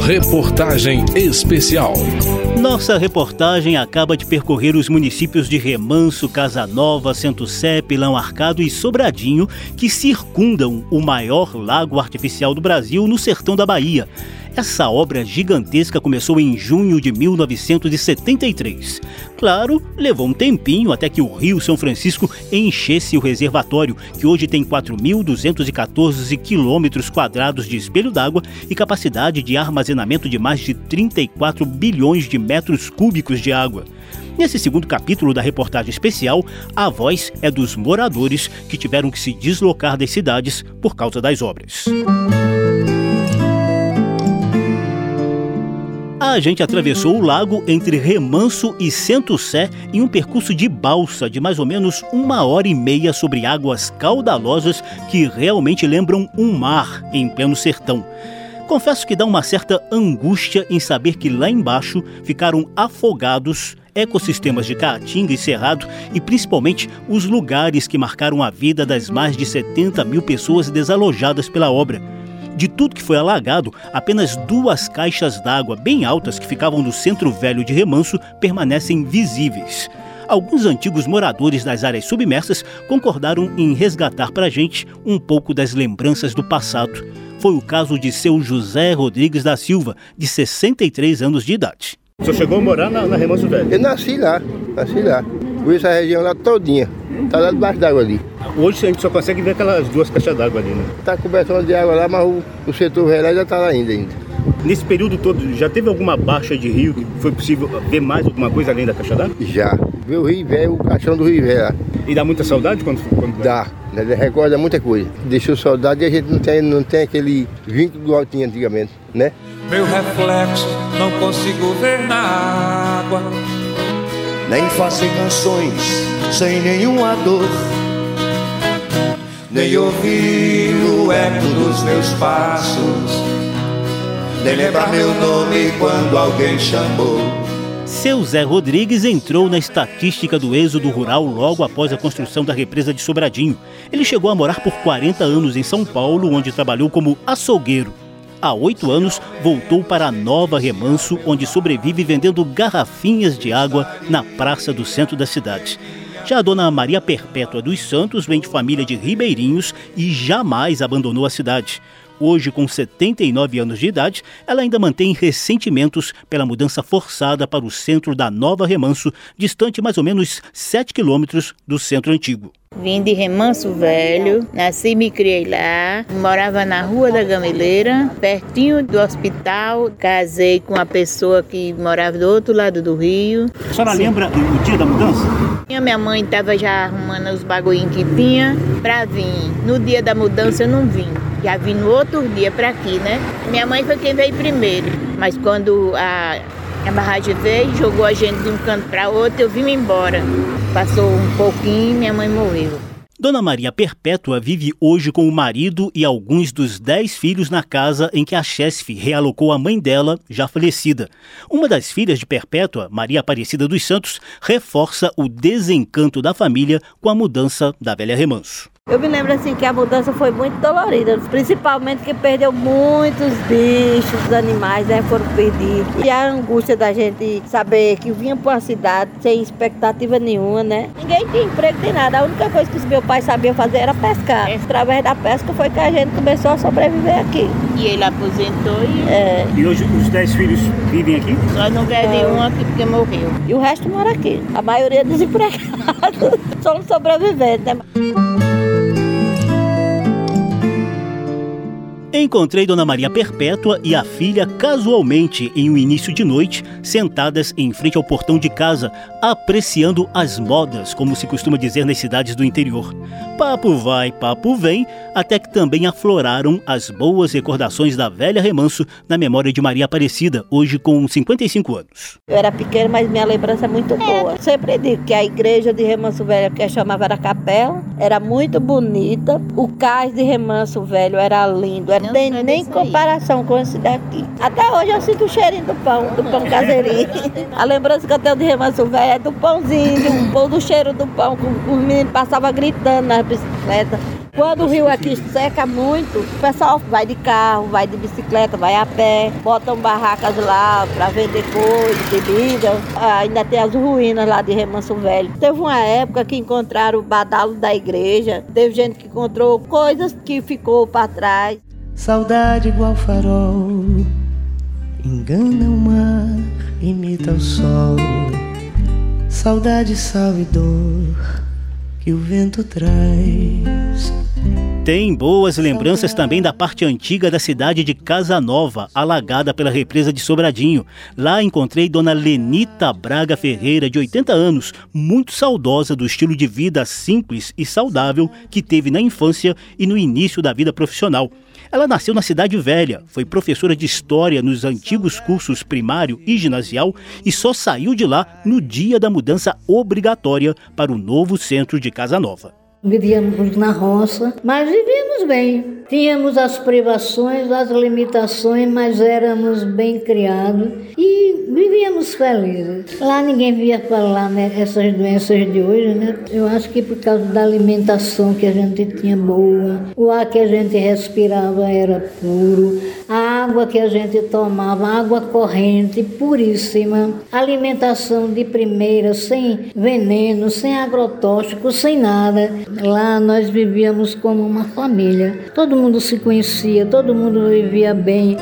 Reportagem especial. Nossa reportagem acaba de percorrer os municípios de Remanso, Casanova, Centro Sé, Pilão Arcado e Sobradinho, que circundam o maior lago artificial do Brasil no sertão da Bahia. Essa obra gigantesca começou em junho de 1973. Claro, levou um tempinho até que o Rio São Francisco enchesse o reservatório, que hoje tem 4.214 quilômetros quadrados de espelho d'água e capacidade de armazenamento de mais de 34 bilhões de metros cúbicos de água. Nesse segundo capítulo da reportagem especial, a voz é dos moradores que tiveram que se deslocar das cidades por causa das obras. A gente atravessou o lago entre Remanso e Sento Sé em um percurso de balsa de mais ou menos uma hora e meia sobre águas caudalosas que realmente lembram um mar em pleno sertão. Confesso que dá uma certa angústia em saber que lá embaixo ficaram afogados ecossistemas de Caatinga e Cerrado e principalmente os lugares que marcaram a vida das mais de 70 mil pessoas desalojadas pela obra. De tudo que foi alagado, apenas duas caixas d'água bem altas que ficavam no centro velho de Remanso permanecem visíveis. Alguns antigos moradores das áreas submersas concordaram em resgatar para a gente um pouco das lembranças do passado. Foi o caso de seu José Rodrigues da Silva, de 63 anos de idade. O senhor chegou a morar na, na Remanso Velho? Eu nasci lá, nasci lá. Fui essa região lá todinha. Tá lá debaixo d'água ali. Hoje a gente só consegue ver aquelas duas caixas d'água ali, né? Tá cobertão de água lá, mas o, o setor velho ainda tá lá ainda, ainda. Nesse período todo, já teve alguma baixa de rio que foi possível ver mais alguma coisa além da caixa d'água? Já. Ver o rio velho, o caixão do rio velho lá. E dá muita saudade quando... quando... Dá. Né? Recorda muita coisa. Deixou saudade e a gente não tem, não tem aquele vínculo do altinho antigamente, né? Meu reflexo não consigo ver na água Nem fazer canções sem nenhuma dor Nem ouvir o eco dos meus passos Nem lembrar meu nome quando alguém chamou seu Zé Rodrigues entrou na estatística do êxodo rural logo após a construção da represa de Sobradinho. Ele chegou a morar por 40 anos em São Paulo, onde trabalhou como açougueiro. Há oito anos, voltou para Nova Remanso, onde sobrevive vendendo garrafinhas de água na praça do centro da cidade. Já a dona Maria Perpétua dos Santos vem de família de ribeirinhos e jamais abandonou a cidade. Hoje, com 79 anos de idade, ela ainda mantém ressentimentos pela mudança forçada para o centro da Nova Remanso, distante mais ou menos 7 quilômetros do centro antigo. Vim de Remanso Velho, nasci e me criei lá, morava na Rua da Gameleira, pertinho do hospital. Casei com uma pessoa que morava do outro lado do rio. A senhora Sim. lembra o dia da mudança? Minha mãe estava já arrumando os bagulhinhos que tinha para vir. No dia da mudança eu não vim. Já vim no outro dia para aqui, né? Minha mãe foi quem veio primeiro. Mas quando a a barragem veio, jogou a gente de um canto para outro, eu vim embora. Passou um pouquinho, minha mãe morreu. Dona Maria Perpétua vive hoje com o marido e alguns dos dez filhos na casa em que a Chesf realocou a mãe dela, já falecida. Uma das filhas de Perpétua, Maria Aparecida dos Santos, reforça o desencanto da família com a mudança da velha Remanso. Eu me lembro assim que a mudança foi muito dolorida, principalmente que perdeu muitos bichos, animais, né, foram perdidos. E a angústia da gente saber que vinha para uma cidade sem expectativa nenhuma, né? Ninguém tinha emprego nem nada. A única coisa que os meus pais sabiam fazer era pescar. É. Através da pesca foi que a gente começou a sobreviver aqui. E ele aposentou e. É. E hoje os dez filhos vivem aqui? Só não quer nenhum aqui porque morreu. E o resto mora aqui. A maioria é desempregado. Somos sobreviventes, né? Encontrei Dona Maria Perpétua e a filha casualmente em um início de noite, sentadas em frente ao portão de casa, apreciando as modas, como se costuma dizer nas cidades do interior. Papo vai, papo vem, até que também afloraram as boas recordações da velha remanso na memória de Maria Aparecida, hoje com 55 anos. Eu era pequena, mas minha lembrança é muito boa. Sempre digo que a igreja de Remanso Velho, que a chamava era capela, era muito bonita. O cais de Remanso Velho era lindo, era não tem nem comparação com esse daqui. Até hoje eu sinto o cheirinho do pão, do pão caseirinho. a lembrança que eu tenho de Remanso Velho é do pãozinho, do, do cheiro do pão, que os meninos passavam gritando nas bicicletas. Quando o rio aqui seca muito, o pessoal vai de carro, vai de bicicleta, vai a pé, botam barracas lá para vender coisas, bebida. Ah, ainda tem as ruínas lá de Remanso Velho. Teve uma época que encontraram o badalo da igreja, teve gente que encontrou coisas que ficou para trás. Saudade igual farol, engana o mar, imita o sol. Saudade, salve dor que o vento traz. Tem boas lembranças também da parte antiga da cidade de Casa Nova, alagada pela represa de Sobradinho. Lá encontrei Dona Lenita Braga Ferreira, de 80 anos, muito saudosa do estilo de vida simples e saudável que teve na infância e no início da vida profissional. Ela nasceu na Cidade Velha, foi professora de História nos antigos cursos primário e ginasial e só saiu de lá no dia da mudança obrigatória para o novo centro de Casa Nova. Vivíamos na roça, mas vivíamos bem. Tínhamos as privações, as limitações, mas éramos bem criados e vivíamos felizes. Lá ninguém via falar né, essas doenças de hoje, né? Eu acho que por causa da alimentação que a gente tinha boa, o ar que a gente respirava era puro, a água que a gente tomava, água corrente, puríssima, alimentação de primeira, sem veneno, sem agrotóxico, sem nada. Lá nós vivíamos como uma família. Todo mundo se conhecia, todo mundo vivia bem.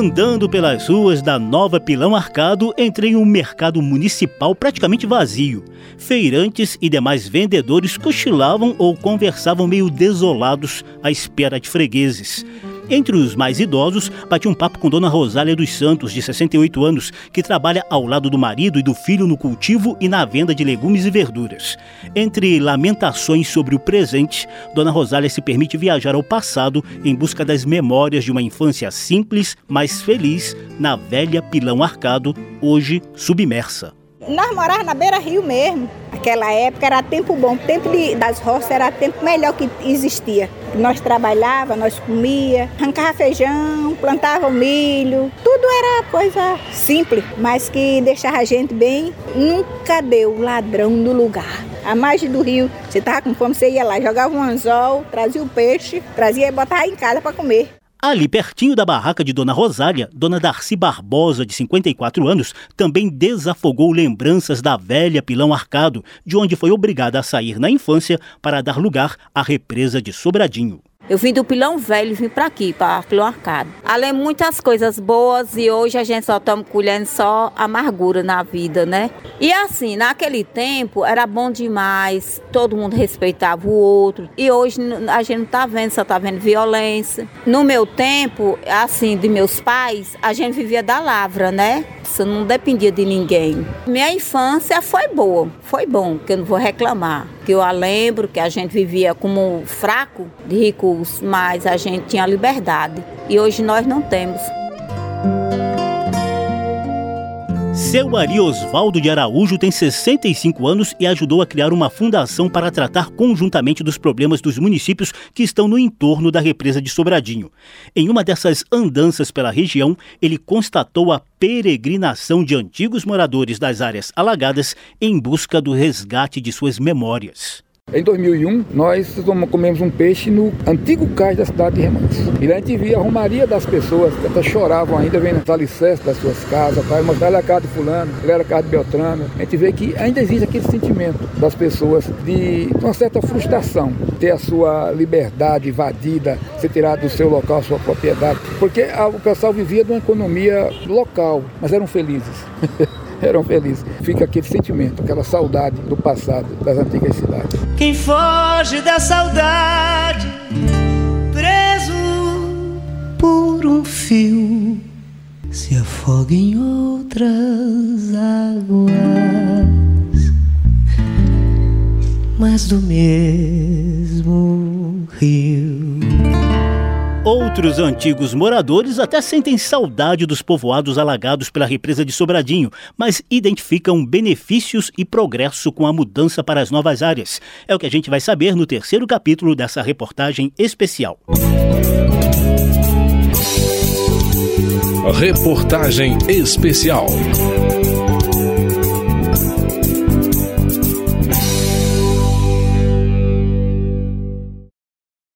Andando pelas ruas da Nova Pilão Arcado, entrei em um mercado municipal praticamente vazio. Feirantes e demais vendedores cochilavam ou conversavam meio desolados à espera de fregueses. Entre os mais idosos, bati um papo com Dona Rosália dos Santos, de 68 anos, que trabalha ao lado do marido e do filho no cultivo e na venda de legumes e verduras. Entre lamentações sobre o presente, Dona Rosália se permite viajar ao passado em busca das memórias de uma infância simples, mas feliz, na velha Pilão Arcado, hoje submersa. Nós morávamos na beira-rio mesmo. Aquela época era tempo bom, tempo de, das roças era tempo melhor que existia. Nós trabalhava, nós comia, arrancava feijão, plantava milho, tudo era coisa simples, mas que deixava a gente bem. Nunca deu ladrão no lugar. A margem do rio, você estava com fome, você ia lá, jogava um anzol, trazia o peixe, trazia e botava em casa para comer. Ali pertinho da barraca de Dona Rosália, Dona Darcy Barbosa, de 54 anos, também desafogou lembranças da velha Pilão Arcado, de onde foi obrigada a sair na infância para dar lugar à represa de Sobradinho. Eu vim do Pilão Velho vim para aqui, para Pilão Arcado. Além muitas coisas boas e hoje a gente só estamos colhendo só amargura na vida, né? E assim, naquele tempo era bom demais, todo mundo respeitava o outro. E hoje a gente não tá vendo, só tá vendo violência. No meu tempo, assim, de meus pais, a gente vivia da lavra, né? Não dependia de ninguém. Minha infância foi boa, foi bom, que eu não vou reclamar. Que eu a lembro que a gente vivia como fraco de recursos, mas a gente tinha liberdade. E hoje nós não temos. Seu Maria Osvaldo de Araújo tem 65 anos e ajudou a criar uma fundação para tratar conjuntamente dos problemas dos municípios que estão no entorno da represa de Sobradinho. Em uma dessas andanças pela região, ele constatou a peregrinação de antigos moradores das áreas alagadas em busca do resgate de suas memórias. Em 2001, nós comemos um peixe no antigo cais da cidade de Remanso. E a gente via a romaria das pessoas, que até choravam ainda, vendo os alicerces das suas casas, pai, mas ela era casa de fulano, ela era casa de Beltrano. A gente vê que ainda existe aquele sentimento das pessoas de uma certa frustração, ter a sua liberdade invadida, ser tirado do seu local, sua propriedade. Porque o pessoal vivia de uma economia local, mas eram felizes. eram felizes. Fica aquele sentimento, aquela saudade do passado, das antigas cidades. Quem foge da saudade, preso por um fio, se afoga em outras águas, mas do mesmo Outros antigos moradores até sentem saudade dos povoados alagados pela represa de Sobradinho, mas identificam benefícios e progresso com a mudança para as novas áreas. É o que a gente vai saber no terceiro capítulo dessa reportagem especial. Reportagem especial.